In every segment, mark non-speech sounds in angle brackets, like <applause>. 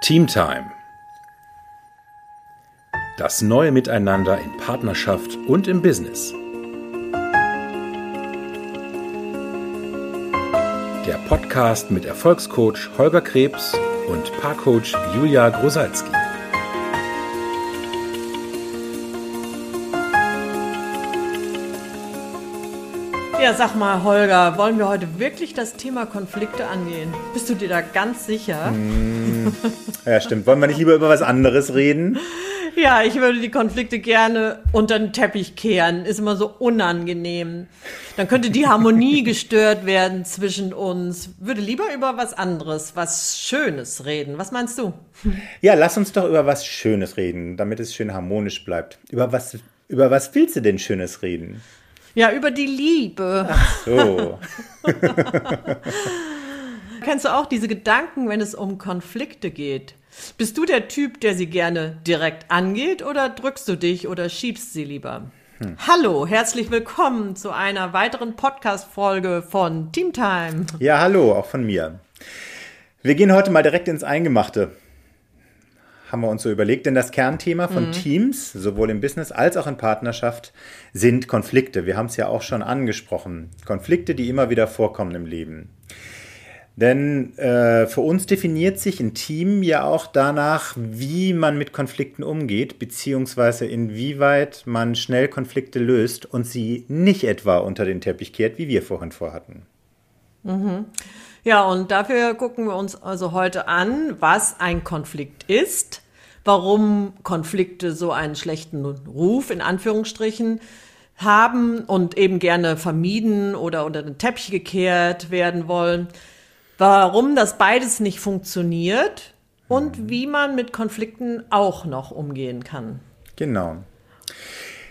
Teamtime. Das neue Miteinander in Partnerschaft und im Business. Der Podcast mit Erfolgscoach Holger Krebs und Paarcoach Julia Grosalski. Ja, sag mal, Holger, wollen wir heute wirklich das Thema Konflikte angehen? Bist du dir da ganz sicher? Mm, ja, stimmt. Wollen wir nicht lieber über was anderes reden? <laughs> Ja, ich würde die Konflikte gerne unter den Teppich kehren. Ist immer so unangenehm. Dann könnte die Harmonie <laughs> gestört werden zwischen uns. Würde lieber über was anderes, was Schönes reden. Was meinst du? Ja, lass uns doch über was Schönes reden, damit es schön harmonisch bleibt. Über was, über was willst du denn Schönes reden? Ja, über die Liebe. Ach so. <laughs> Kennst du auch diese Gedanken, wenn es um Konflikte geht? Bist du der Typ, der sie gerne direkt angeht oder drückst du dich oder schiebst sie lieber? Hm. Hallo, herzlich willkommen zu einer weiteren Podcast-Folge von Teamtime. Ja, hallo, auch von mir. Wir gehen heute mal direkt ins Eingemachte haben wir uns so überlegt, denn das Kernthema von mhm. Teams, sowohl im Business als auch in Partnerschaft, sind Konflikte. Wir haben es ja auch schon angesprochen. Konflikte, die immer wieder vorkommen im Leben. Denn äh, für uns definiert sich ein Team ja auch danach, wie man mit Konflikten umgeht, beziehungsweise inwieweit man schnell Konflikte löst und sie nicht etwa unter den Teppich kehrt, wie wir vorhin vorhatten. Mhm. Ja, und dafür gucken wir uns also heute an, was ein Konflikt ist, warum Konflikte so einen schlechten Ruf in Anführungsstrichen haben und eben gerne vermieden oder unter den Teppich gekehrt werden wollen, warum das beides nicht funktioniert und mhm. wie man mit Konflikten auch noch umgehen kann. Genau.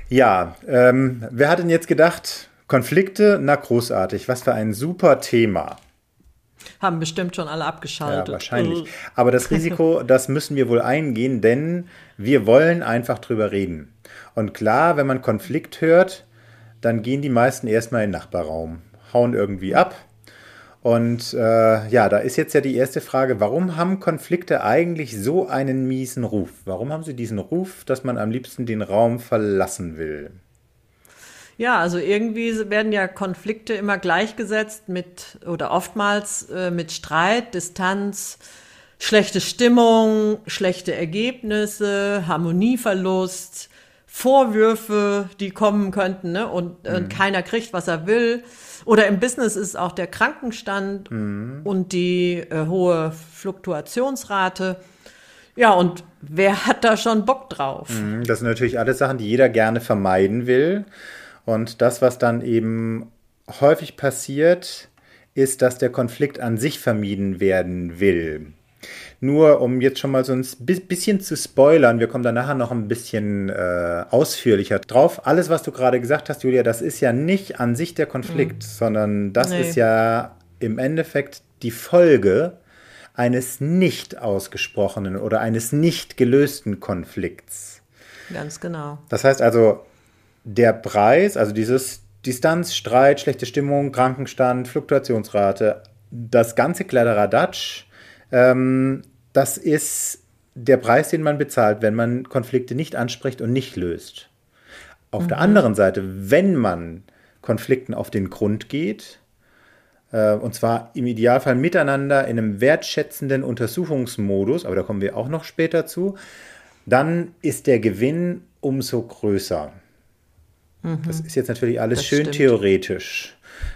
Ja, ähm, wer hat denn jetzt gedacht, Konflikte, na großartig, was für ein super Thema. Haben bestimmt schon alle abgeschaltet. Ja, wahrscheinlich. Aber das Risiko, <laughs> das müssen wir wohl eingehen, denn wir wollen einfach drüber reden. Und klar, wenn man Konflikt hört, dann gehen die meisten erstmal in den Nachbarraum, hauen irgendwie ab. Und äh, ja, da ist jetzt ja die erste Frage, warum haben Konflikte eigentlich so einen miesen Ruf? Warum haben sie diesen Ruf, dass man am liebsten den Raum verlassen will? Ja, also irgendwie werden ja Konflikte immer gleichgesetzt mit oder oftmals äh, mit Streit, Distanz, schlechte Stimmung, schlechte Ergebnisse, Harmonieverlust, Vorwürfe, die kommen könnten, ne? Und, äh, mhm. keiner kriegt, was er will. Oder im Business ist auch der Krankenstand mhm. und die äh, hohe Fluktuationsrate. Ja, und wer hat da schon Bock drauf? Mhm, das sind natürlich alles Sachen, die jeder gerne vermeiden will. Und das, was dann eben häufig passiert, ist, dass der Konflikt an sich vermieden werden will. Nur um jetzt schon mal so ein bisschen zu spoilern, wir kommen da nachher noch ein bisschen äh, ausführlicher drauf. Alles, was du gerade gesagt hast, Julia, das ist ja nicht an sich der Konflikt, mhm. sondern das nee. ist ja im Endeffekt die Folge eines nicht ausgesprochenen oder eines nicht gelösten Konflikts. Ganz genau. Das heißt also, der Preis, also dieses Distanz, Streit, schlechte Stimmung, Krankenstand, Fluktuationsrate, das ganze Kladderadatsch, ähm, das ist der Preis, den man bezahlt, wenn man Konflikte nicht anspricht und nicht löst. Auf mhm. der anderen Seite, wenn man Konflikten auf den Grund geht, äh, und zwar im Idealfall miteinander in einem wertschätzenden Untersuchungsmodus, aber da kommen wir auch noch später zu, dann ist der Gewinn umso größer. Das ist jetzt natürlich alles das schön stimmt. theoretisch.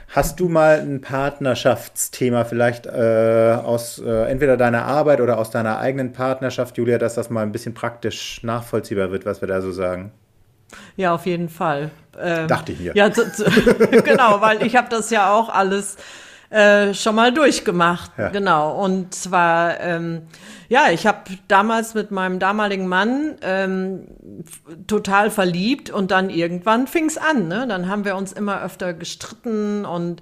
Hast du mal ein Partnerschaftsthema vielleicht äh, aus äh, entweder deiner Arbeit oder aus deiner eigenen Partnerschaft, Julia, dass das mal ein bisschen praktisch nachvollziehbar wird, was wir da so sagen? Ja, auf jeden Fall. Ähm, Dachte ich mir. Ja, <laughs> genau, weil ich habe das ja auch alles äh, schon mal durchgemacht. Ja. Genau. Und zwar, ähm, ja, ich habe damals mit meinem damaligen Mann ähm, total verliebt und dann irgendwann fing's an. Ne? Dann haben wir uns immer öfter gestritten und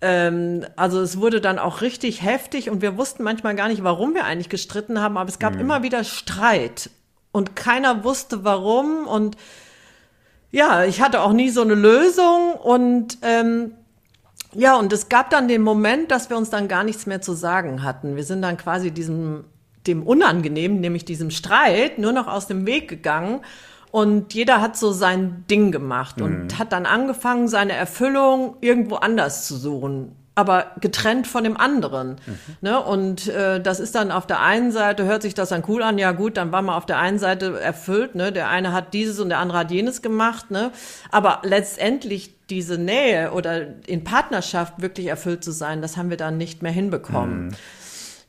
ähm, also es wurde dann auch richtig heftig und wir wussten manchmal gar nicht, warum wir eigentlich gestritten haben, aber es gab mhm. immer wieder Streit und keiner wusste warum und ja, ich hatte auch nie so eine Lösung und ähm, ja, und es gab dann den Moment, dass wir uns dann gar nichts mehr zu sagen hatten. Wir sind dann quasi diesem dem Unangenehmen, nämlich diesem Streit, nur noch aus dem Weg gegangen. Und jeder hat so sein Ding gemacht und mhm. hat dann angefangen, seine Erfüllung irgendwo anders zu suchen aber getrennt von dem anderen. Mhm. Ne? Und äh, das ist dann auf der einen Seite, hört sich das dann cool an, ja gut, dann war man auf der einen Seite erfüllt, ne? der eine hat dieses und der andere hat jenes gemacht, ne? aber letztendlich diese Nähe oder in Partnerschaft wirklich erfüllt zu sein, das haben wir dann nicht mehr hinbekommen. Mhm.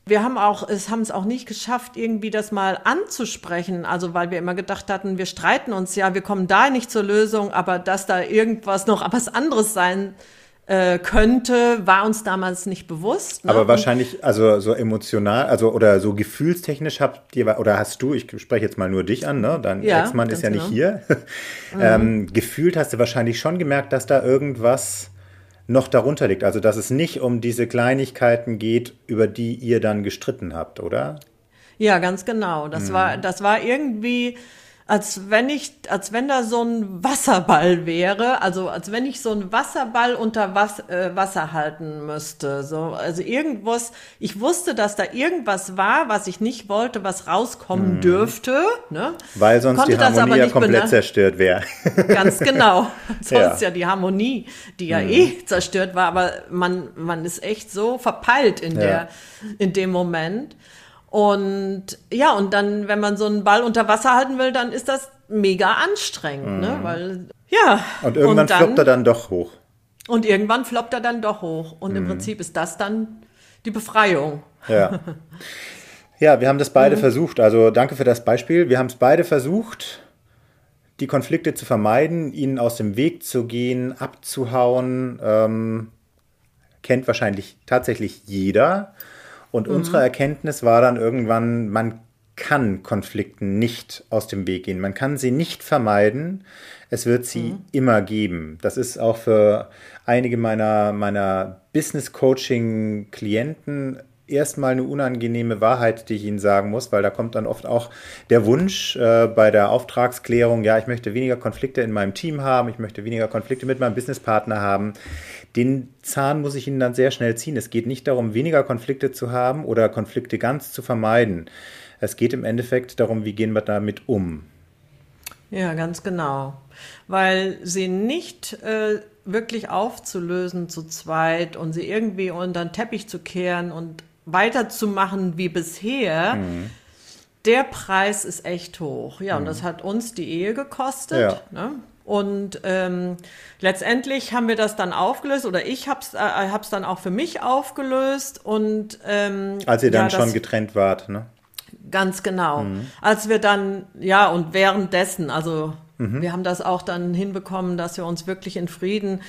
Wir haben auch, es haben es auch nicht geschafft, irgendwie das mal anzusprechen. Also, weil wir immer gedacht hatten, wir streiten uns ja, wir kommen da nicht zur Lösung, aber dass da irgendwas noch was anderes sein äh, könnte, war uns damals nicht bewusst. Ne? Aber wahrscheinlich, also so emotional, also oder so gefühlstechnisch habt ihr, oder hast du, ich spreche jetzt mal nur dich an, ne? Dein ja, Ex-Mann ist ja genau. nicht hier. Mhm. <laughs> ähm, gefühlt hast du wahrscheinlich schon gemerkt, dass da irgendwas noch darunter liegt. Also dass es nicht um diese Kleinigkeiten geht, über die ihr dann gestritten habt, oder? Ja, ganz genau. Das mhm. war, das war irgendwie als wenn ich, als wenn da so ein Wasserball wäre, also als wenn ich so einen Wasserball unter Was, äh, Wasser halten müsste. So, also irgendwas, ich wusste, dass da irgendwas war, was ich nicht wollte, was rauskommen mhm. dürfte. Ne? Weil sonst Konnte die Harmonie ja komplett zerstört wäre. <laughs> Ganz genau. <laughs> sonst ja. ja. die Harmonie, die ja mhm. eh zerstört war, aber man, man ist echt so verpeilt in ja. der, in dem Moment. Und ja, und dann, wenn man so einen Ball unter Wasser halten will, dann ist das mega anstrengend, ne? mhm. ne? Weil, ja. Und irgendwann und dann, floppt er dann doch hoch. Und irgendwann floppt er dann doch hoch. Und mhm. im Prinzip ist das dann die Befreiung. Ja. Ja, wir haben das beide mhm. versucht. Also danke für das Beispiel. Wir haben es beide versucht, die Konflikte zu vermeiden, ihnen aus dem Weg zu gehen, abzuhauen. Ähm, kennt wahrscheinlich tatsächlich jeder. Und mhm. unsere Erkenntnis war dann irgendwann, man kann Konflikten nicht aus dem Weg gehen. Man kann sie nicht vermeiden. Es wird sie mhm. immer geben. Das ist auch für einige meiner, meiner Business-Coaching-Klienten erstmal eine unangenehme Wahrheit, die ich Ihnen sagen muss, weil da kommt dann oft auch der Wunsch äh, bei der Auftragsklärung, ja, ich möchte weniger Konflikte in meinem Team haben, ich möchte weniger Konflikte mit meinem Businesspartner haben. Den Zahn muss ich Ihnen dann sehr schnell ziehen. Es geht nicht darum, weniger Konflikte zu haben oder Konflikte ganz zu vermeiden. Es geht im Endeffekt darum, wie gehen wir damit um. Ja, ganz genau. Weil sie nicht äh, wirklich aufzulösen zu zweit und sie irgendwie unter den Teppich zu kehren und weiterzumachen wie bisher, mhm. der Preis ist echt hoch. Ja, mhm. und das hat uns die Ehe gekostet. Ja. Ne? Und ähm, letztendlich haben wir das dann aufgelöst oder ich habe es äh, hab's dann auch für mich aufgelöst. Und ähm, als ihr dann ja, schon getrennt wart, ne? Ganz genau. Mhm. Als wir dann, ja, und währenddessen, also mhm. wir haben das auch dann hinbekommen, dass wir uns wirklich in Frieden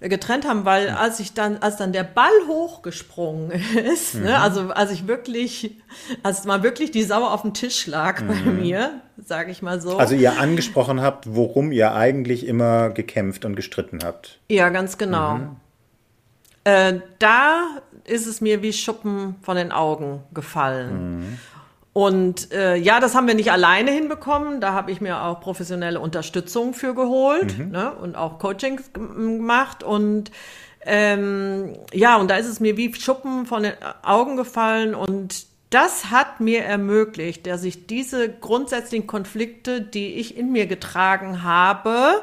getrennt haben, weil als ich dann, als dann der Ball hochgesprungen <laughs> ist, ne, mhm. ne, also als ich wirklich, als mal wirklich die Sau auf dem Tisch lag mhm. bei mir, sage ich mal so. Also ihr angesprochen habt, worum ihr eigentlich immer gekämpft und gestritten habt. Ja, ganz genau. Mhm. Äh, da ist es mir wie Schuppen von den Augen gefallen. Und äh, ja, das haben wir nicht alleine hinbekommen. Da habe ich mir auch professionelle Unterstützung für geholt mhm. ne? und auch Coachings gemacht. Und ähm, ja, und da ist es mir wie Schuppen von den Augen gefallen. Und das hat mir ermöglicht, dass ich diese grundsätzlichen Konflikte, die ich in mir getragen habe,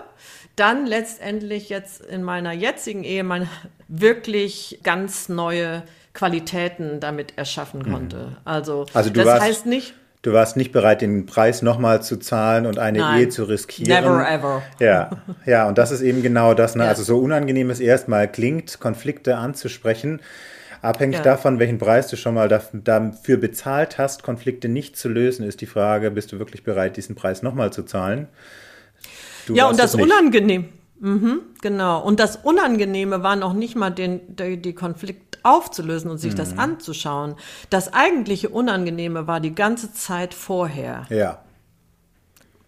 dann letztendlich jetzt in meiner jetzigen Ehe meine wirklich ganz neue Qualitäten damit erschaffen mhm. konnte. Mhm. Also, also das warst, heißt nicht. Du warst nicht bereit, den Preis nochmal zu zahlen und eine Nein, Ehe zu riskieren. Never ever. Ja, ja, und das ist eben genau das. Ne? Ja. Also so unangenehm es erstmal klingt, Konflikte anzusprechen, abhängig ja. davon, welchen Preis du schon mal dafür bezahlt hast, Konflikte nicht zu lösen, ist die Frage, bist du wirklich bereit, diesen Preis nochmal zu zahlen? Du ja, und das unangenehm. Mhm, genau. Und das Unangenehme war noch nicht mal den, die, die Konflikt aufzulösen und sich mhm. das anzuschauen. Das eigentliche Unangenehme war die ganze Zeit vorher. Ja.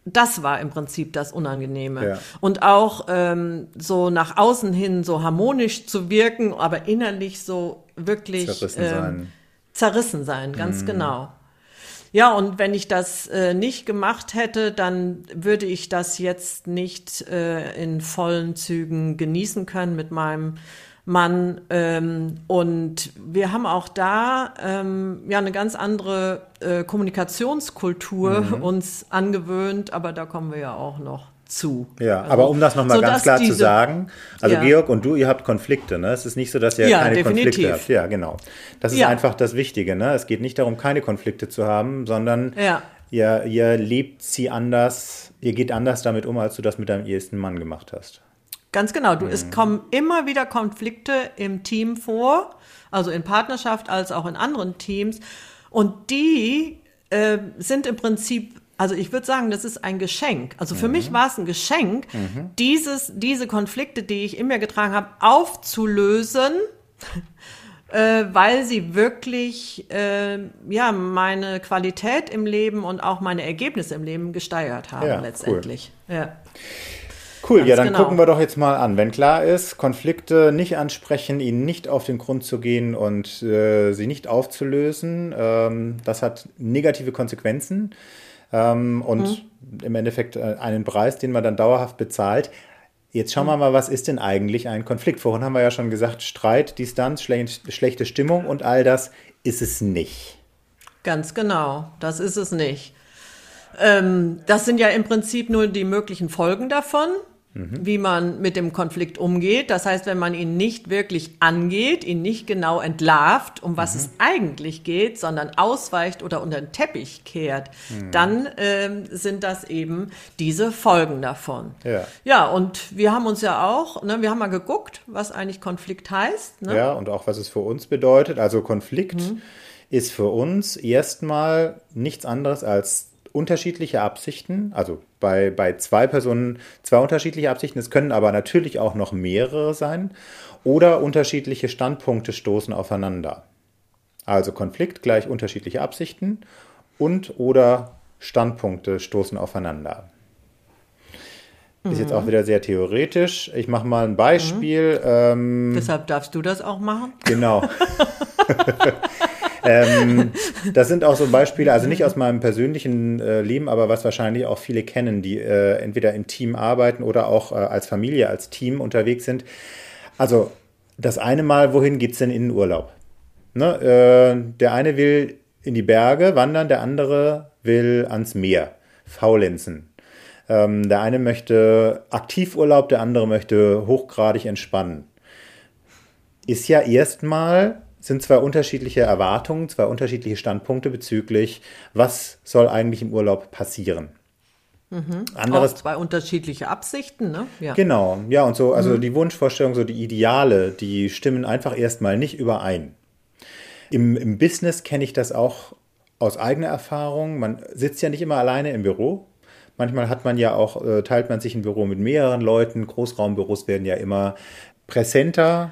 Das war im Prinzip das Unangenehme. Ja. Und auch ähm, so nach außen hin so harmonisch zu wirken, aber innerlich so wirklich zerrissen ähm, sein. Zerrissen sein, ganz mhm. genau. Ja, und wenn ich das äh, nicht gemacht hätte, dann würde ich das jetzt nicht äh, in vollen Zügen genießen können mit meinem Mann. Ähm, und wir haben auch da ähm, ja eine ganz andere äh, Kommunikationskultur mhm. uns angewöhnt, aber da kommen wir ja auch noch zu. Ja, also, aber um das nochmal ganz klar diese, zu sagen, also ja. Georg und du, ihr habt Konflikte, ne? Es ist nicht so, dass ihr ja, keine definitiv. Konflikte habt. Ja, genau. Das ist ja. einfach das Wichtige, ne? Es geht nicht darum, keine Konflikte zu haben, sondern ja. ihr, ihr lebt sie anders, ihr geht anders damit um, als du das mit deinem ehesten Mann gemacht hast. Ganz genau. Du, mhm. Es kommen immer wieder Konflikte im Team vor, also in Partnerschaft als auch in anderen Teams. Und die äh, sind im Prinzip also ich würde sagen, das ist ein Geschenk. Also für mhm. mich war es ein Geschenk, mhm. dieses, diese Konflikte, die ich in mir getragen habe, aufzulösen, <laughs> äh, weil sie wirklich äh, ja meine Qualität im Leben und auch meine Ergebnisse im Leben gesteigert haben ja, letztendlich. Cool. Ja. Cool, Ganz ja, dann genau. gucken wir doch jetzt mal an. Wenn klar ist, Konflikte nicht ansprechen, ihnen nicht auf den Grund zu gehen und äh, sie nicht aufzulösen, ähm, das hat negative Konsequenzen ähm, und mhm. im Endeffekt äh, einen Preis, den man dann dauerhaft bezahlt. Jetzt schauen wir mal, was ist denn eigentlich ein Konflikt? Vorhin haben wir ja schon gesagt, Streit, Distanz, schlechte Stimmung und all das ist es nicht. Ganz genau, das ist es nicht. Ähm, das sind ja im Prinzip nur die möglichen Folgen davon mhm. wie man mit dem Konflikt umgeht. Das heißt, wenn man ihn nicht wirklich angeht, ihn nicht genau entlarvt, um was mhm. es eigentlich geht, sondern ausweicht oder unter den Teppich kehrt, mhm. dann ähm, sind das eben diese Folgen davon. Ja. ja, und wir haben uns ja auch, ne, wir haben mal geguckt, was eigentlich Konflikt heißt. Ne? Ja, und auch was es für uns bedeutet. Also Konflikt mhm. ist für uns erstmal nichts anderes als unterschiedliche Absichten, also bei, bei zwei Personen zwei unterschiedliche Absichten, es können aber natürlich auch noch mehrere sein, oder unterschiedliche Standpunkte stoßen aufeinander. Also Konflikt gleich unterschiedliche Absichten und oder Standpunkte stoßen aufeinander. Ist jetzt auch mhm. wieder sehr theoretisch. Ich mache mal ein Beispiel. Mhm. Ähm, Deshalb darfst du das auch machen. Genau. <laughs> ähm, das sind auch so Beispiele, also nicht aus meinem persönlichen äh, Leben, aber was wahrscheinlich auch viele kennen, die äh, entweder im Team arbeiten oder auch äh, als Familie, als Team unterwegs sind. Also das eine Mal, wohin geht es denn in den Urlaub? Ne? Äh, der eine will in die Berge wandern, der andere will ans Meer, faulenzen. Ähm, der eine möchte Aktivurlaub, der andere möchte hochgradig entspannen. Ist ja erstmal sind zwei unterschiedliche Erwartungen, zwei unterschiedliche Standpunkte bezüglich, was soll eigentlich im Urlaub passieren. Mhm. Anderes, Auch zwei unterschiedliche Absichten, ne? Ja. Genau, ja, und so, also mhm. die Wunschvorstellung, so die Ideale, die stimmen einfach erstmal nicht überein. Im, im Business kenne ich das auch aus eigener Erfahrung. Man sitzt ja nicht immer alleine im Büro. Manchmal hat man ja auch, äh, teilt man sich ein Büro mit mehreren Leuten. Großraumbüros werden ja immer präsenter,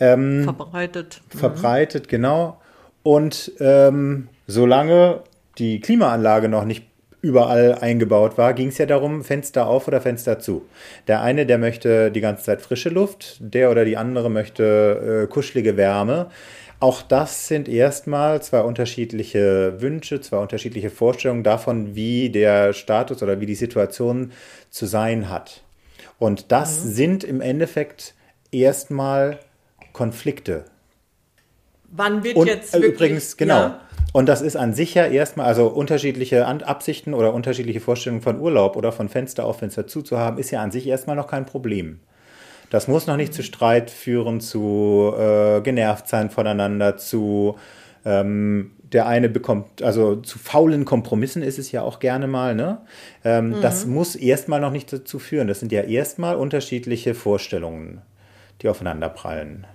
ähm, verbreitet. Verbreitet, mhm. genau. Und ähm, solange die Klimaanlage noch nicht überall eingebaut war, ging es ja darum, Fenster auf oder Fenster zu. Der eine, der möchte die ganze Zeit frische Luft, der oder die andere möchte äh, kuschelige Wärme. Auch das sind erstmal zwei unterschiedliche Wünsche, zwei unterschiedliche Vorstellungen davon, wie der Status oder wie die Situation zu sein hat. Und das mhm. sind im Endeffekt erstmal Konflikte. Wann wird und, jetzt äh, wirklich, übrigens genau. Ja. Und das ist an sich ja erstmal, also unterschiedliche Absichten oder unterschiedliche Vorstellungen von Urlaub oder von Fenster auf Fenster zu zu haben, ist ja an sich erstmal noch kein Problem. Das muss noch nicht zu Streit führen, zu äh, genervt sein voneinander, zu ähm, der eine bekommt, also zu faulen Kompromissen ist es ja auch gerne mal, ne? Ähm, mhm. Das muss erstmal noch nicht dazu führen. Das sind ja erstmal unterschiedliche Vorstellungen, die aufeinander prallen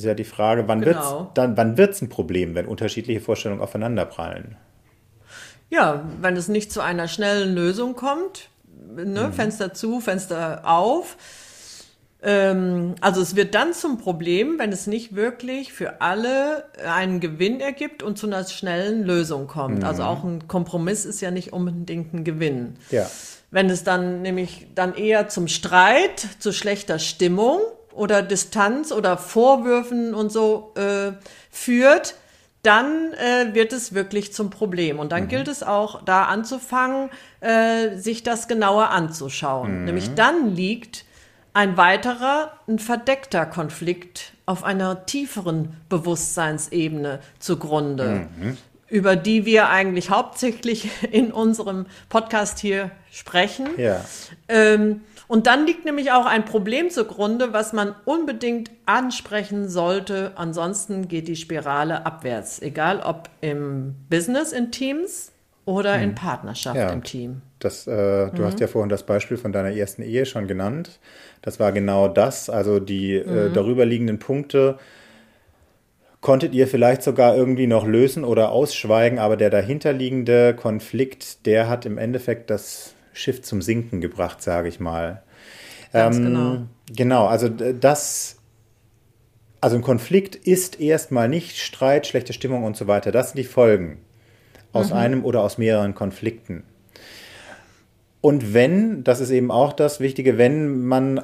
ist ja die Frage, wann genau. wird es ein Problem, wenn unterschiedliche Vorstellungen aufeinanderprallen? Ja, wenn es nicht zu einer schnellen Lösung kommt, ne, mhm. Fenster zu, Fenster auf. Ähm, also es wird dann zum Problem, wenn es nicht wirklich für alle einen Gewinn ergibt und zu einer schnellen Lösung kommt. Mhm. Also auch ein Kompromiss ist ja nicht unbedingt ein Gewinn. Ja. Wenn es dann nämlich dann eher zum Streit, zu schlechter Stimmung oder Distanz oder Vorwürfen und so äh, führt, dann äh, wird es wirklich zum Problem. Und dann mhm. gilt es auch, da anzufangen, äh, sich das genauer anzuschauen. Mhm. Nämlich dann liegt ein weiterer, ein verdeckter Konflikt auf einer tieferen Bewusstseinsebene zugrunde, mhm. über die wir eigentlich hauptsächlich <laughs> in unserem Podcast hier sprechen. Ja. Ähm, und dann liegt nämlich auch ein Problem zugrunde, was man unbedingt ansprechen sollte. Ansonsten geht die Spirale abwärts, egal ob im Business, in Teams oder in mhm. Partnerschaft ja. im Team. Das, äh, du mhm. hast ja vorhin das Beispiel von deiner ersten Ehe schon genannt. Das war genau das, also die äh, mhm. äh, darüber liegenden Punkte konntet ihr vielleicht sogar irgendwie noch lösen oder ausschweigen, aber der dahinterliegende Konflikt, der hat im Endeffekt das Schiff zum Sinken gebracht, sage ich mal. Ganz ähm, genau. Genau, also das, also ein Konflikt ist erstmal nicht Streit, schlechte Stimmung und so weiter. Das sind die Folgen aus mhm. einem oder aus mehreren Konflikten. Und wenn, das ist eben auch das Wichtige, wenn man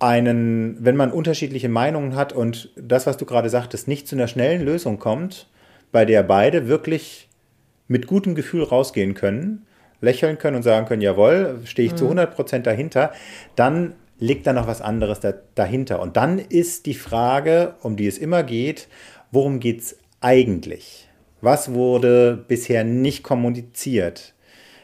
einen, wenn man unterschiedliche Meinungen hat und das, was du gerade sagtest, nicht zu einer schnellen Lösung kommt, bei der beide wirklich mit gutem Gefühl rausgehen können, lächeln können und sagen können, jawohl, stehe ich mhm. zu 100 Prozent dahinter, dann liegt da noch was anderes da, dahinter. Und dann ist die Frage, um die es immer geht, worum geht es eigentlich? Was wurde bisher nicht kommuniziert?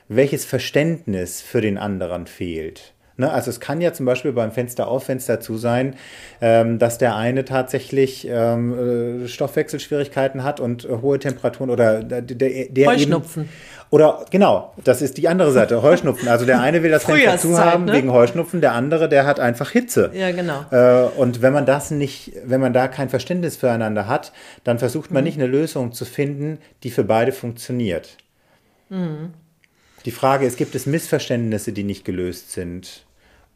Welches Verständnis für den anderen fehlt? Ne, also es kann ja zum Beispiel beim Fenster auf Fenster zu sein, ähm, dass der eine tatsächlich ähm, äh, Stoffwechselschwierigkeiten hat und äh, hohe Temperaturen oder der, der, der Heuschnupfen. Eben, oder genau, das ist die andere Seite, Heuschnupfen. Also der eine will das Fenster zu haben ne? wegen Heuschnupfen, der andere, der hat einfach Hitze. Ja, genau. Äh, und wenn man das nicht, wenn man da kein Verständnis füreinander hat, dann versucht man mhm. nicht eine Lösung zu finden, die für beide funktioniert. Mhm. Die Frage ist, gibt es Missverständnisse, die nicht gelöst sind?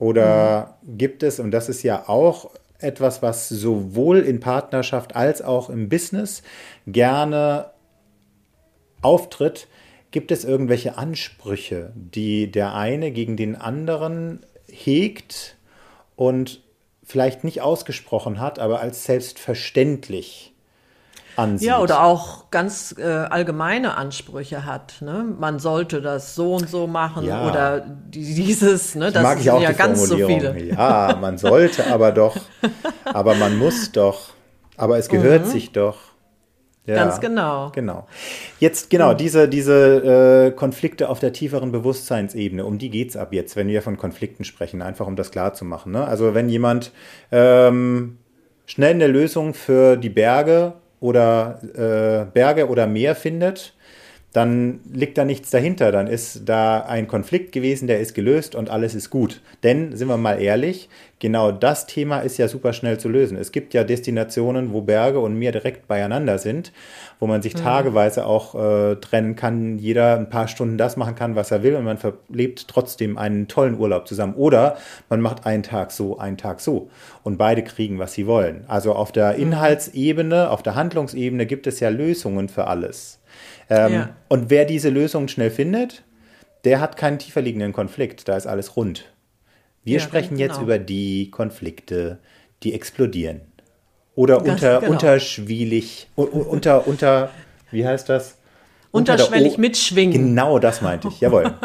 Oder mhm. gibt es, und das ist ja auch etwas, was sowohl in Partnerschaft als auch im Business gerne auftritt, gibt es irgendwelche Ansprüche, die der eine gegen den anderen hegt und vielleicht nicht ausgesprochen hat, aber als selbstverständlich ansieht. Ja, oder auch ganz äh, allgemeine Ansprüche hat. Ne? Man sollte das so und so machen ja. oder dieses. Ne? Das mag ich auch ja ganz so viele. Ja, man sollte aber doch, aber man muss doch, aber es gehört mhm. sich doch. Ja, Ganz genau. Genau. Jetzt, genau, diese, diese äh, Konflikte auf der tieferen Bewusstseinsebene, um die geht es ab jetzt, wenn wir von Konflikten sprechen, einfach um das klar zu machen. Ne? Also wenn jemand ähm, schnell eine Lösung für die Berge oder äh, Berge oder Meer findet, dann liegt da nichts dahinter. Dann ist da ein Konflikt gewesen, der ist gelöst und alles ist gut. Denn, sind wir mal ehrlich, genau das Thema ist ja super schnell zu lösen. Es gibt ja Destinationen, wo Berge und Meer direkt beieinander sind, wo man sich mhm. tageweise auch äh, trennen kann, jeder ein paar Stunden das machen kann, was er will und man verlebt trotzdem einen tollen Urlaub zusammen. Oder man macht einen Tag so, einen Tag so und beide kriegen, was sie wollen. Also auf der mhm. Inhaltsebene, auf der Handlungsebene gibt es ja Lösungen für alles. Ähm, ja. Und wer diese Lösung schnell findet, der hat keinen tiefer liegenden Konflikt. Da ist alles rund. Wir ja, sprechen jetzt genau. über die Konflikte, die explodieren. Oder unter, genau. unterschwielig, unter, unter, wie heißt das? Unterschwellig mitschwingen. Genau das meinte ich, jawohl. <laughs>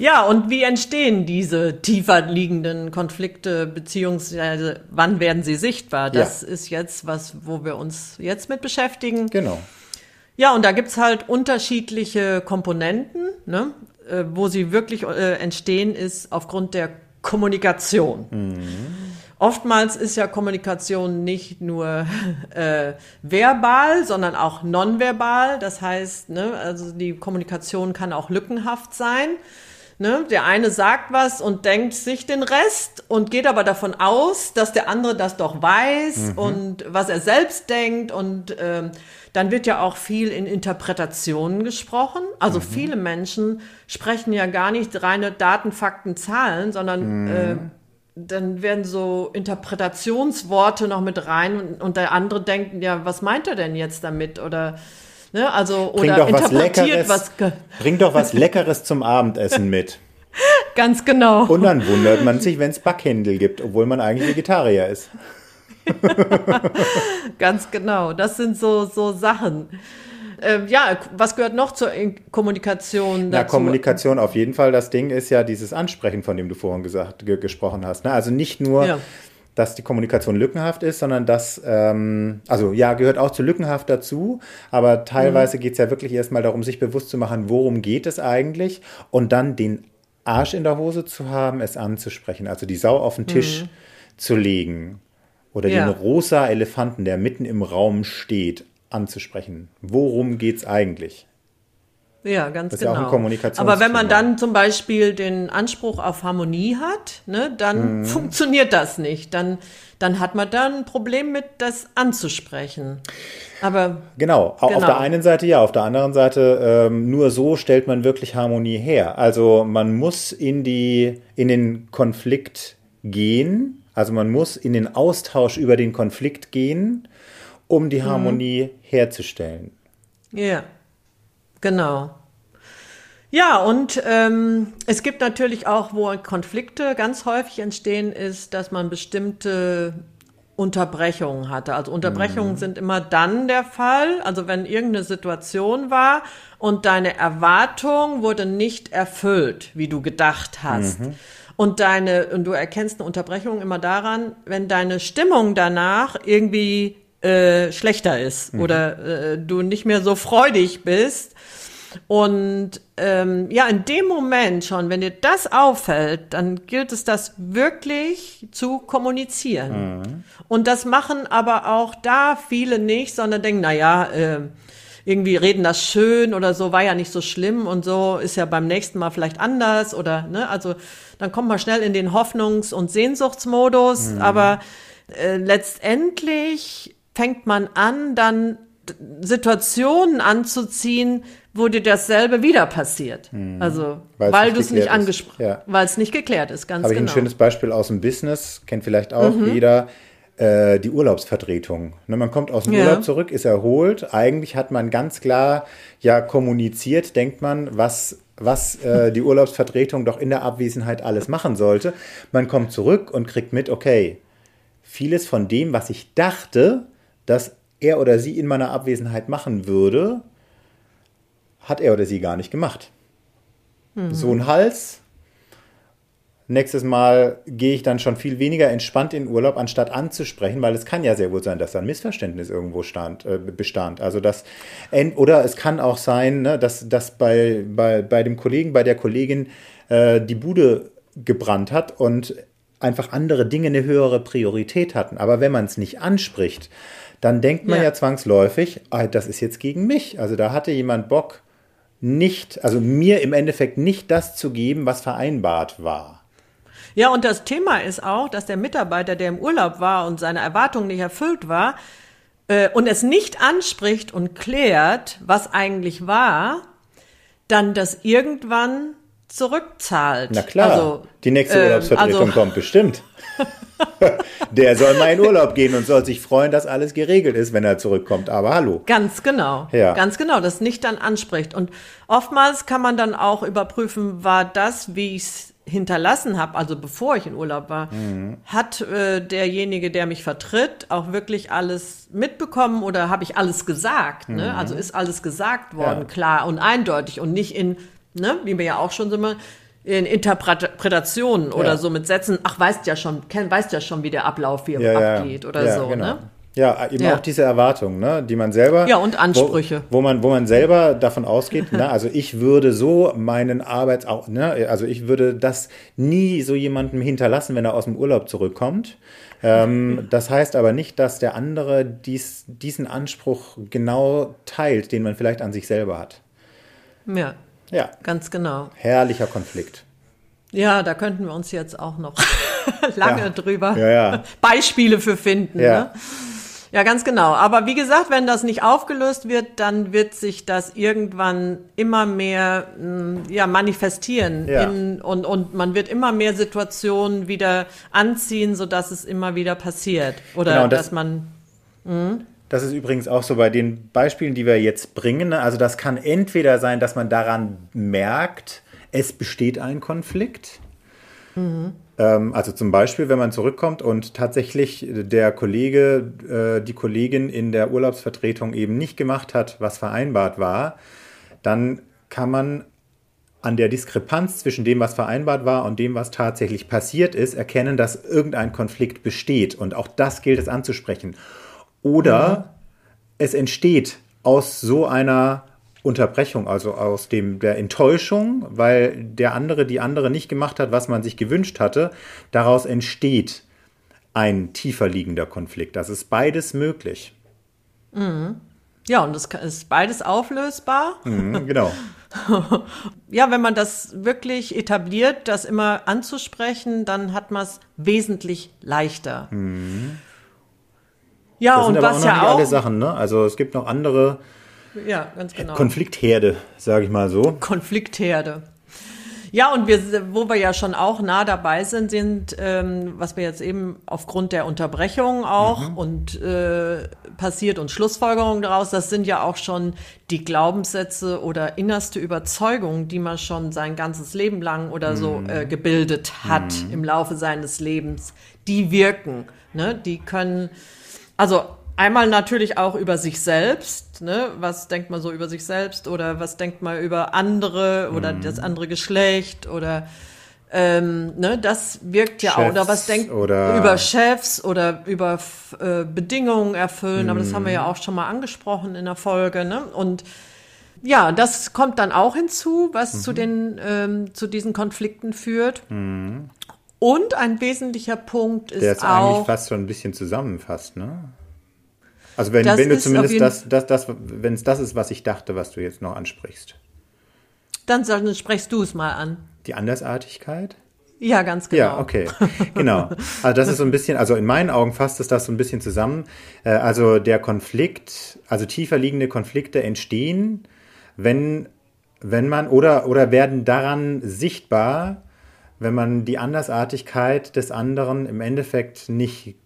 Ja, und wie entstehen diese tiefer liegenden Konflikte, beziehungsweise wann werden sie sichtbar? Das ja. ist jetzt was, wo wir uns jetzt mit beschäftigen. Genau. Ja, und da gibt's halt unterschiedliche Komponenten, ne? Äh, wo sie wirklich äh, entstehen, ist aufgrund der Kommunikation. Mhm. Oftmals ist ja Kommunikation nicht nur <laughs> äh, verbal, sondern auch nonverbal. Das heißt, ne, also die Kommunikation kann auch lückenhaft sein. Ne? Der eine sagt was und denkt sich den Rest und geht aber davon aus, dass der andere das doch weiß mhm. und was er selbst denkt. Und ähm, dann wird ja auch viel in Interpretationen gesprochen. Also mhm. viele Menschen sprechen ja gar nicht reine Daten, Fakten, Zahlen, sondern mhm. äh, dann werden so Interpretationsworte noch mit rein und, und der andere denkt, ja, was meint er denn jetzt damit? Oder Ne? Also, bring oder interpretiert was, was. Bring doch was Leckeres zum Abendessen mit. <laughs> Ganz genau. Und dann wundert man sich, wenn es Backhändel gibt, obwohl man eigentlich Vegetarier ist. <laughs> Ganz genau. Das sind so, so Sachen. äh, ja, was gehört noch zur Kommunikation dazu? Na, Kommunikation auf jeden Fall. Das Ding ist ja dieses Ansprechen, von dem du vorhin gesagt, gesprochen hast. Ne? Also nicht nur, ja. Dass die Kommunikation lückenhaft ist, sondern dass, ähm, also ja, gehört auch zu lückenhaft dazu, aber teilweise mhm. geht es ja wirklich erstmal darum, sich bewusst zu machen, worum geht es eigentlich und dann den Arsch in der Hose zu haben, es anzusprechen, also die Sau auf den Tisch mhm. zu legen oder ja. den rosa Elefanten, der mitten im Raum steht, anzusprechen. Worum geht es eigentlich? Ja, ganz das genau. Ist ja auch ein genau. Aber wenn man dann zum Beispiel den Anspruch auf Harmonie hat, ne, dann mhm. <laughs> funktioniert das nicht. Dann, dann hat man da ein Problem mit, das anzusprechen. Aber genau, genau. auf der einen Seite ja, auf der anderen Seite ähm, nur so stellt man wirklich Harmonie her. Also man muss in die in den Konflikt gehen, also man muss in den Austausch über den Konflikt gehen, um die mhm. Harmonie mhm. herzustellen. Ja, genau. Ja, und ähm, es gibt natürlich auch, wo Konflikte ganz häufig entstehen, ist, dass man bestimmte Unterbrechungen hatte. Also Unterbrechungen mhm. sind immer dann der Fall, also wenn irgendeine Situation war und deine Erwartung wurde nicht erfüllt, wie du gedacht hast. Mhm. Und deine, und du erkennst eine Unterbrechung immer daran, wenn deine Stimmung danach irgendwie äh, schlechter ist mhm. oder äh, du nicht mehr so freudig bist. Und ähm, ja, in dem Moment schon, wenn dir das auffällt, dann gilt es, das wirklich zu kommunizieren. Mhm. Und das machen aber auch da viele nicht, sondern denken, na ja, äh, irgendwie reden das schön oder so, war ja nicht so schlimm und so, ist ja beim nächsten Mal vielleicht anders oder, ne, also dann kommt man schnell in den Hoffnungs- und Sehnsuchtsmodus, mhm. aber äh, letztendlich fängt man an, dann Situationen anzuziehen, wo dir dasselbe wieder passiert. Mhm. Also, Weil's weil du es nicht angesprochen, ja. weil es nicht geklärt ist, ganz Habe genau. ich ein genau. schönes Beispiel aus dem Business, kennt vielleicht auch mhm. jeder, äh, die Urlaubsvertretung. Ne, man kommt aus dem ja. Urlaub zurück, ist erholt. Eigentlich hat man ganz klar ja kommuniziert, denkt man, was was äh, die Urlaubsvertretung doch in der Abwesenheit alles machen sollte. Man kommt zurück und kriegt mit, okay, vieles von dem, was ich dachte, dass er oder sie in meiner Abwesenheit machen würde, hat er oder sie gar nicht gemacht. Mhm. So ein Hals. Nächstes Mal gehe ich dann schon viel weniger entspannt in Urlaub, anstatt anzusprechen, weil es kann ja sehr wohl sein, dass da ein Missverständnis irgendwo stand, äh, bestand. Also das, oder es kann auch sein, ne, dass, dass bei, bei, bei dem Kollegen, bei der Kollegin äh, die Bude gebrannt hat und einfach andere Dinge eine höhere Priorität hatten. Aber wenn man es nicht anspricht, dann denkt man ja, ja zwangsläufig, ah, das ist jetzt gegen mich. Also da hatte jemand Bock, nicht, also mir im Endeffekt nicht das zu geben, was vereinbart war. Ja, und das Thema ist auch, dass der Mitarbeiter, der im Urlaub war und seine Erwartungen nicht erfüllt war, äh, und es nicht anspricht und klärt, was eigentlich war, dann das irgendwann zurückzahlt. Na klar, also, die nächste ähm, Urlaubsvertretung also, kommt bestimmt. <laughs> Der soll mal in Urlaub gehen und soll sich freuen, dass alles geregelt ist, wenn er zurückkommt. Aber hallo. Ganz genau. Ja. Ganz genau, das nicht dann anspricht. Und oftmals kann man dann auch überprüfen, war das, wie ich es hinterlassen habe, also bevor ich in Urlaub war, mhm. hat äh, derjenige, der mich vertritt, auch wirklich alles mitbekommen oder habe ich alles gesagt? Ne? Mhm. Also ist alles gesagt worden, ja. klar und eindeutig und nicht in, ne, wie wir ja auch schon sind, in Interpretationen oder so mit Sätzen, ach, weißt ja schon, weißt ja schon, wie der Ablauf hier ja, abgeht oder ja, so, genau. ne? Ja, eben ja. auch diese Erwartungen, ne, die man selber. Ja, und Ansprüche. Wo, wo man, wo man selber davon ausgeht, <laughs> ne, also ich würde so meinen Arbeits, ne, also ich würde das nie so jemandem hinterlassen, wenn er aus dem Urlaub zurückkommt. Ähm, das heißt aber nicht, dass der andere dies, diesen Anspruch genau teilt, den man vielleicht an sich selber hat. Ja. Ja. Ganz genau. Herrlicher Konflikt. Ja, da könnten wir uns jetzt auch noch <laughs> lange ja. drüber ja, ja. <laughs> Beispiele für finden. Ja. Ne? Ja, ganz genau. Aber wie gesagt, wenn das nicht aufgelöst wird, dann wird sich das irgendwann immer mehr mm, ja, manifestieren. In, und, und man wird immer mehr Situationen wieder anziehen, sodass es immer wieder passiert. Oder genau, das, dass man. Mh? Das ist übrigens auch so bei den Beispielen, die wir jetzt bringen. Ne? Also das kann entweder sein, dass man daran merkt, es besteht ein Konflikt. Mhm. Ähm, also zum Beispiel, wenn man zurückkommt und tatsächlich der Kollege, äh, die Kollegin in der Urlaubsvertretung eben nicht gemacht hat, was vereinbart war, dann kann man an der Diskrepanz zwischen dem, was vereinbart war und dem, was tatsächlich passiert ist, erkennen, dass irgendein Konflikt besteht. Und auch das gilt es anzusprechen. Oder mhm. es entsteht aus so einer Unterbrechung, also aus dem, der Enttäuschung, weil der andere die andere nicht gemacht hat, was man sich gewünscht hatte. Daraus entsteht ein tiefer liegender Konflikt. Das ist beides möglich. Mhm. Ja, und es ist beides auflösbar. Mhm, genau. <laughs> ja, wenn man das wirklich etabliert, das immer anzusprechen, dann hat man es wesentlich leichter. Mhm. Ja, das und sind aber was auch noch ja nicht auch alle Sachen, ne? Also es gibt noch andere ja, ganz genau. Konfliktherde, sage ich mal so. Konfliktherde. Ja, und wir, wo wir ja schon auch nah dabei sind, sind, ähm, was wir jetzt eben aufgrund der Unterbrechung auch mhm. und äh, passiert und Schlussfolgerungen daraus, das sind ja auch schon die Glaubenssätze oder innerste Überzeugungen, die man schon sein ganzes Leben lang oder so mhm. äh, gebildet hat mhm. im Laufe seines Lebens. Die wirken, ne? Die können, also einmal natürlich auch über sich selbst, ne? Was denkt man so über sich selbst oder was denkt man über andere oder mhm. das andere Geschlecht oder ähm, ne, das wirkt ja Chefs auch. Oder was denkt oder über Chefs oder über äh, Bedingungen erfüllen, mhm. aber das haben wir ja mhm. auch schon mal angesprochen in der Folge, ne? Und ja, das kommt dann auch hinzu, was mhm. zu den ähm, zu diesen Konflikten führt. Mhm. Und ein wesentlicher Punkt ist Der jetzt auch, eigentlich fast schon ein bisschen zusammenfasst, ne? Also wenn, wenn du zumindest das, das, das, wenn es das ist, was ich dachte, was du jetzt noch ansprichst. Dann, sprechst du es mal an. Die Andersartigkeit? Ja, ganz genau. Ja, okay. Genau. Also das ist so ein bisschen, also in meinen Augen fasst es das so ein bisschen zusammen. Äh, also der Konflikt, also tiefer liegende Konflikte entstehen, wenn, wenn man oder, oder werden daran sichtbar, wenn man die Andersartigkeit des anderen im Endeffekt nicht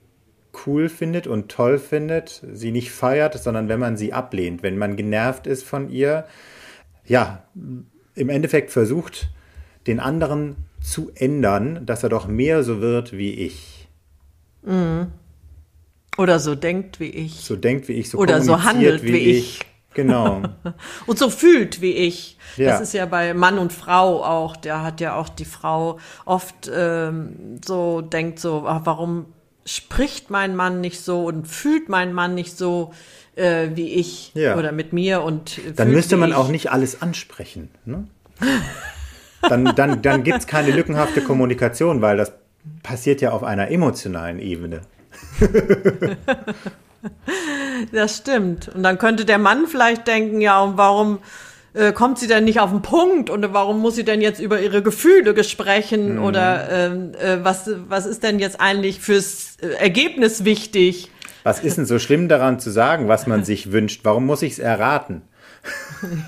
cool findet und toll findet, sie nicht feiert, sondern wenn man sie ablehnt, wenn man genervt ist von ihr, ja, im Endeffekt versucht, den anderen zu ändern, dass er doch mehr so wird wie ich. Mhm. Oder so denkt wie ich. So denkt wie ich, so Oder so handelt wie, wie ich. ich. Genau. <laughs> und so fühlt wie ich. Ja. Das ist ja bei Mann und Frau auch. Der hat ja auch die Frau oft ähm, so denkt so, ach, warum spricht mein Mann nicht so und fühlt mein Mann nicht so äh, wie ich ja. oder mit mir und dann müsste man auch nicht alles ansprechen. Ne? dann dann, dann gibt es keine lückenhafte Kommunikation, weil das passiert ja auf einer emotionalen Ebene. <laughs> das stimmt. Und dann könnte der Mann vielleicht denken, ja, und warum äh, kommt sie denn nicht auf den Punkt und warum muss sie denn jetzt über ihre Gefühle sprechen mhm. oder ähm, äh, was, was ist denn jetzt eigentlich fürs äh, Ergebnis wichtig? Was ist denn so schlimm daran zu sagen, was man sich wünscht? Warum muss ich es erraten?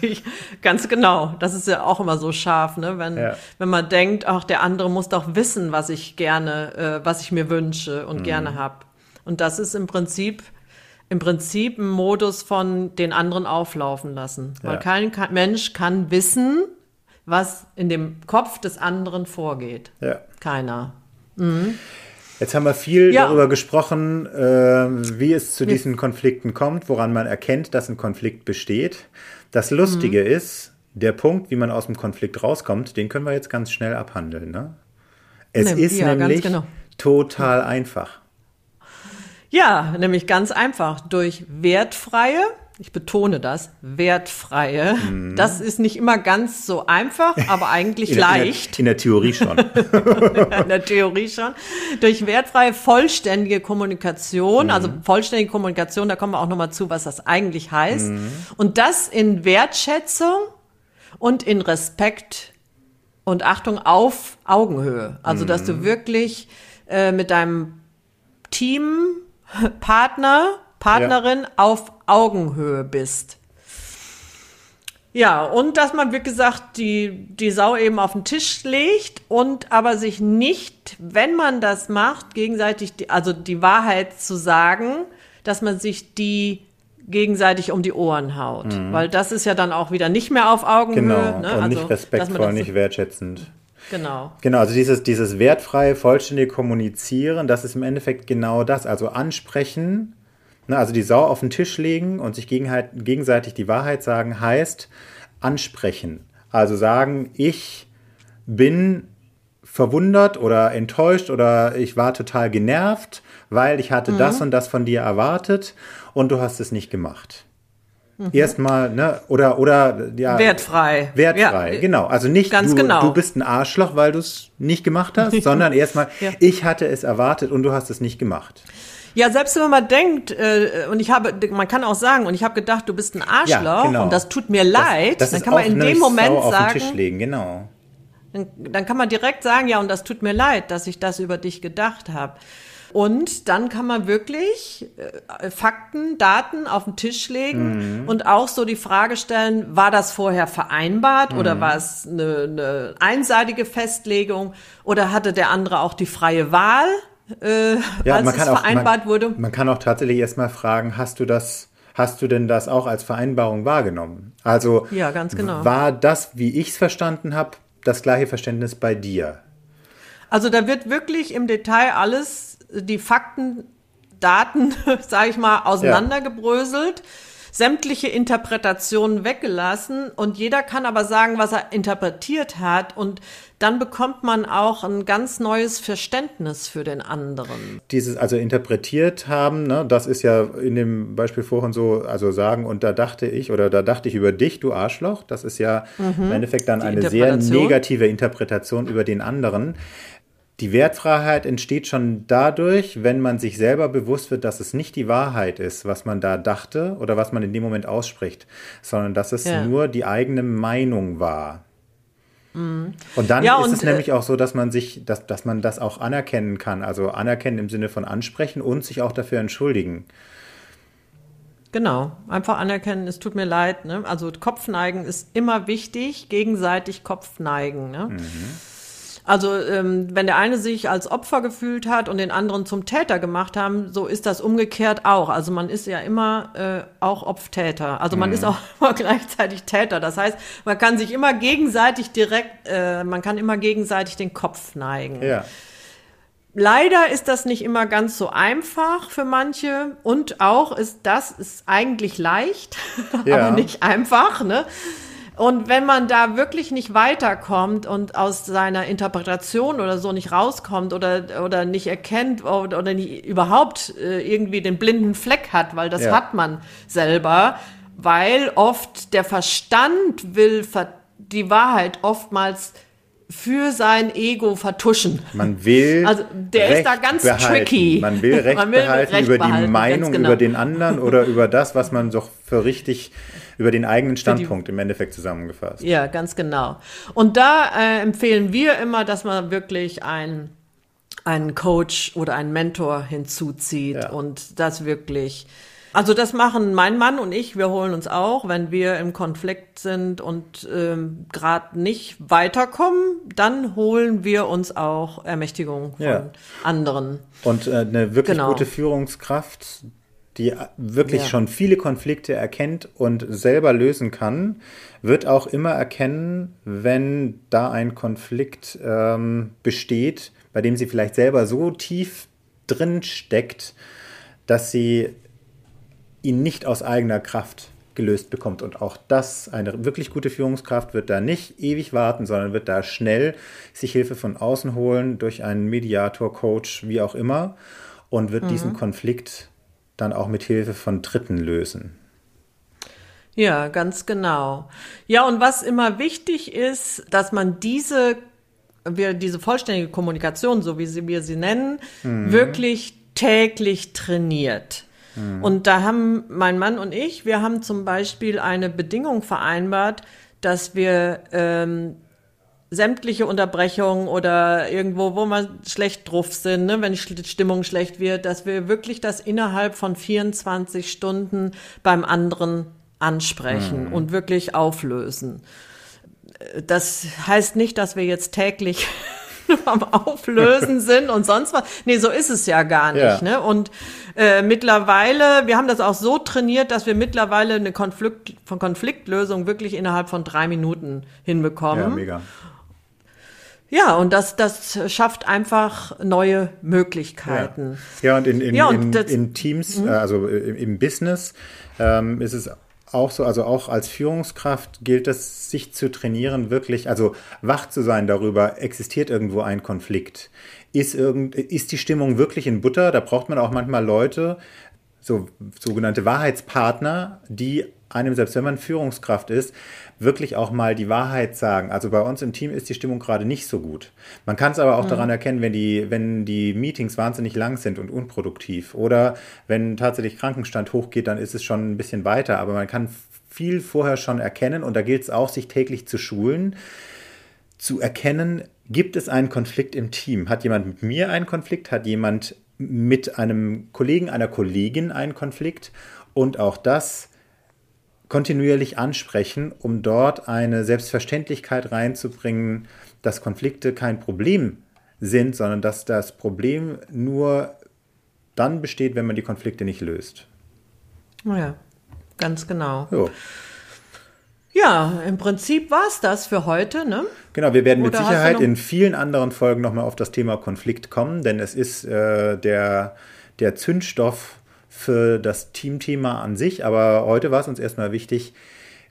Ich, ganz genau. Das ist ja auch immer so scharf, ne? Wenn, ja. wenn man denkt, ach, der andere muss doch wissen, was ich gerne, äh, was ich mir wünsche und mhm. gerne habe. Und das ist im Prinzip im Prinzip ein Modus von den anderen auflaufen lassen. Weil ja. kein Mensch kann wissen, was in dem Kopf des anderen vorgeht. Ja. Keiner. Mhm. Jetzt haben wir viel ja. darüber gesprochen, äh, wie es zu diesen Konflikten kommt, woran man erkennt, dass ein Konflikt besteht. Das Lustige mhm. ist, der Punkt, wie man aus dem Konflikt rauskommt, den können wir jetzt ganz schnell abhandeln. Ne? Es ne, ist ja, nämlich genau. total einfach. Ja, nämlich ganz einfach durch wertfreie, ich betone das, wertfreie. Mhm. Das ist nicht immer ganz so einfach, <laughs> aber eigentlich in leicht. In der, in der Theorie schon. <laughs> in der Theorie schon. Durch wertfreie, vollständige Kommunikation, mhm. also vollständige Kommunikation, da kommen wir auch nochmal zu, was das eigentlich heißt. Mhm. Und das in Wertschätzung und in Respekt und Achtung auf Augenhöhe. Also, dass du mhm. wirklich äh, mit deinem Team Partner, Partnerin ja. auf Augenhöhe bist. Ja, und dass man, wie gesagt, die, die Sau eben auf den Tisch legt und aber sich nicht, wenn man das macht, gegenseitig, die, also die Wahrheit zu sagen, dass man sich die gegenseitig um die Ohren haut. Mhm. Weil das ist ja dann auch wieder nicht mehr auf Augenhöhe. Genau, ne? und also, nicht respektvoll, nicht wertschätzend. Genau. Genau, also dieses, dieses wertfreie, vollständige Kommunizieren, das ist im Endeffekt genau das. Also ansprechen, ne, also die Sau auf den Tisch legen und sich gegenseitig die Wahrheit sagen, heißt ansprechen. Also sagen, ich bin verwundert oder enttäuscht oder ich war total genervt, weil ich hatte mhm. das und das von dir erwartet und du hast es nicht gemacht. Mhm. Erstmal, ne, oder, oder, ja. Wertfrei. Wertfrei, ja. genau. Also nicht, Ganz du, genau. du bist ein Arschloch, weil du es nicht gemacht hast, <laughs> sondern erstmal, ja. ich hatte es erwartet und du hast es nicht gemacht. Ja, selbst wenn man denkt, äh, und ich habe, man kann auch sagen, und ich habe gedacht, du bist ein Arschloch ja, genau. und das tut mir leid, das, das dann kann man in dem Moment Sau sagen, auf den Tisch legen, genau. Dann, dann kann man direkt sagen, ja, und das tut mir leid, dass ich das über dich gedacht habe. Und dann kann man wirklich äh, Fakten, Daten auf den Tisch legen mhm. und auch so die Frage stellen, war das vorher vereinbart mhm. oder war es eine, eine einseitige Festlegung oder hatte der andere auch die freie Wahl, äh, ja, als es vereinbart man, wurde? Man kann auch tatsächlich erstmal fragen, hast du das Hast du denn das auch als Vereinbarung wahrgenommen? Also ja, ganz genau. war das, wie ich es verstanden habe, das gleiche Verständnis bei dir? Also da wird wirklich im Detail alles, die Fakten, Daten, <laughs> sage ich mal, auseinandergebröselt. Ja sämtliche Interpretationen weggelassen und jeder kann aber sagen, was er interpretiert hat und dann bekommt man auch ein ganz neues Verständnis für den anderen. Dieses also interpretiert haben, ne, das ist ja in dem Beispiel vorhin so, also sagen, und da dachte ich oder da dachte ich über dich, du Arschloch, das ist ja mhm. im Endeffekt dann Die eine sehr negative Interpretation über den anderen. Die Wertfreiheit entsteht schon dadurch, wenn man sich selber bewusst wird, dass es nicht die Wahrheit ist, was man da dachte oder was man in dem Moment ausspricht, sondern dass es ja. nur die eigene Meinung war. Mhm. Und dann ja, ist und, es nämlich auch so, dass man sich, dass, dass man das auch anerkennen kann. Also anerkennen im Sinne von ansprechen und sich auch dafür entschuldigen. Genau, einfach anerkennen, es tut mir leid. Ne? Also Kopfneigen ist immer wichtig, gegenseitig Kopfneigen. Ne? Mhm. Also ähm, wenn der eine sich als Opfer gefühlt hat und den anderen zum Täter gemacht haben, so ist das umgekehrt auch. Also man ist ja immer äh, auch Opftäter. Also man mhm. ist auch <laughs> immer gleichzeitig Täter. Das heißt, man kann sich immer gegenseitig direkt, äh, man kann immer gegenseitig den Kopf neigen. Ja. Leider ist das nicht immer ganz so einfach für manche und auch ist das ist eigentlich leicht, <laughs> ja. aber nicht einfach. Ne? Und wenn man da wirklich nicht weiterkommt und aus seiner Interpretation oder so nicht rauskommt oder, oder nicht erkennt oder, oder nicht überhaupt äh, irgendwie den blinden Fleck hat, weil das ja. hat man selber, weil oft der Verstand will die Wahrheit oftmals für sein Ego vertuschen. Man will <laughs> also der Recht ist da ganz behalten. tricky. Man will Recht man will behalten Recht über behalten, die Meinung genau. über den anderen oder <laughs> über das, was man doch für richtig über den eigenen Standpunkt im Endeffekt zusammengefasst. Ja, ganz genau. Und da äh, empfehlen wir immer, dass man wirklich ein einen Coach oder einen Mentor hinzuzieht ja. und das wirklich also das machen mein Mann und ich, wir holen uns auch, wenn wir im Konflikt sind und ähm, gerade nicht weiterkommen, dann holen wir uns auch Ermächtigung von ja. anderen. Und äh, eine wirklich genau. gute Führungskraft, die wirklich ja. schon viele Konflikte erkennt und selber lösen kann, wird auch immer erkennen, wenn da ein Konflikt ähm, besteht, bei dem sie vielleicht selber so tief drin steckt, dass sie ihn nicht aus eigener Kraft gelöst bekommt. Und auch das, eine wirklich gute Führungskraft wird da nicht ewig warten, sondern wird da schnell sich Hilfe von außen holen, durch einen Mediator, Coach, wie auch immer, und wird mhm. diesen Konflikt dann auch mit Hilfe von Dritten lösen. Ja, ganz genau. Ja, und was immer wichtig ist, dass man diese, wir, diese vollständige Kommunikation, so wie wir sie nennen, mhm. wirklich täglich trainiert. Mhm. Und da haben mein Mann und ich, wir haben zum Beispiel eine Bedingung vereinbart, dass wir ähm, sämtliche Unterbrechungen oder irgendwo, wo wir schlecht drauf sind, ne, wenn die Stimmung schlecht wird, dass wir wirklich das innerhalb von 24 Stunden beim anderen ansprechen mhm. und wirklich auflösen. Das heißt nicht, dass wir jetzt täglich <laughs> am Auflösen <laughs> sind und sonst was. Nee, so ist es ja gar nicht. Ja. Ne? Und äh, mittlerweile, wir haben das auch so trainiert, dass wir mittlerweile eine Konflikt, von Konfliktlösung wirklich innerhalb von drei Minuten hinbekommen. Ja, mega. Ja, und das, das schafft einfach neue Möglichkeiten. Ja, ja und in, in, ja, und in, in Teams, mhm. also im, im Business, ähm, ist es auch so, also auch als Führungskraft gilt es, sich zu trainieren, wirklich, also wach zu sein darüber, existiert irgendwo ein Konflikt. Ist, irgend, ist die Stimmung wirklich in Butter? Da braucht man auch manchmal Leute, so sogenannte Wahrheitspartner, die einem, selbst wenn man Führungskraft ist, wirklich auch mal die Wahrheit sagen. Also bei uns im Team ist die Stimmung gerade nicht so gut. Man kann es aber auch mhm. daran erkennen, wenn die, wenn die Meetings wahnsinnig lang sind und unproduktiv oder wenn tatsächlich Krankenstand hochgeht, dann ist es schon ein bisschen weiter. Aber man kann viel vorher schon erkennen und da gilt es auch, sich täglich zu schulen, zu erkennen, gibt es einen Konflikt im Team? Hat jemand mit mir einen Konflikt? Hat jemand mit einem Kollegen, einer Kollegin einen Konflikt? Und auch das kontinuierlich ansprechen, um dort eine Selbstverständlichkeit reinzubringen, dass Konflikte kein Problem sind, sondern dass das Problem nur dann besteht, wenn man die Konflikte nicht löst. Ja, ganz genau. Jo. Ja, im Prinzip war es das für heute, ne? Genau, wir werden Oder mit Sicherheit in vielen anderen Folgen nochmal auf das Thema Konflikt kommen, denn es ist äh, der, der Zündstoff für das Teamthema an sich, aber heute war es uns erstmal wichtig,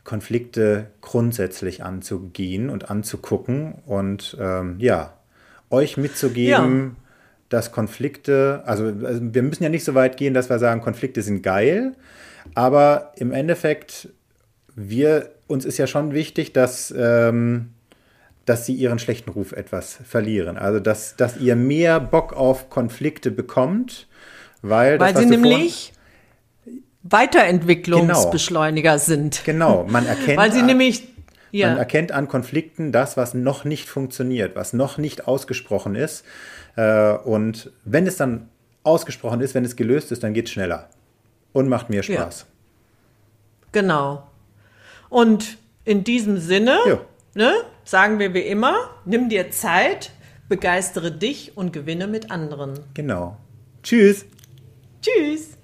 Konflikte grundsätzlich anzugehen und anzugucken und ähm, ja, euch mitzugeben, ja. dass Konflikte, also, also wir müssen ja nicht so weit gehen, dass wir sagen, Konflikte sind geil, aber im Endeffekt, wir, uns ist ja schon wichtig, dass, ähm, dass sie ihren schlechten Ruf etwas verlieren. Also, dass, dass ihr mehr Bock auf Konflikte bekommt weil, Weil das, sie nämlich Weiterentwicklungsbeschleuniger genau. sind. Genau, man <laughs> erkennt. Weil sie an, nämlich ja. Man erkennt an Konflikten das, was noch nicht funktioniert, was noch nicht ausgesprochen ist. Äh, und wenn es dann ausgesprochen ist, wenn es gelöst ist, dann geht es schneller und macht mehr Spaß. Ja. Genau. Und in diesem Sinne ne, sagen wir wie immer, nimm dir Zeit, begeistere dich und gewinne mit anderen. Genau. Tschüss. Tschüss.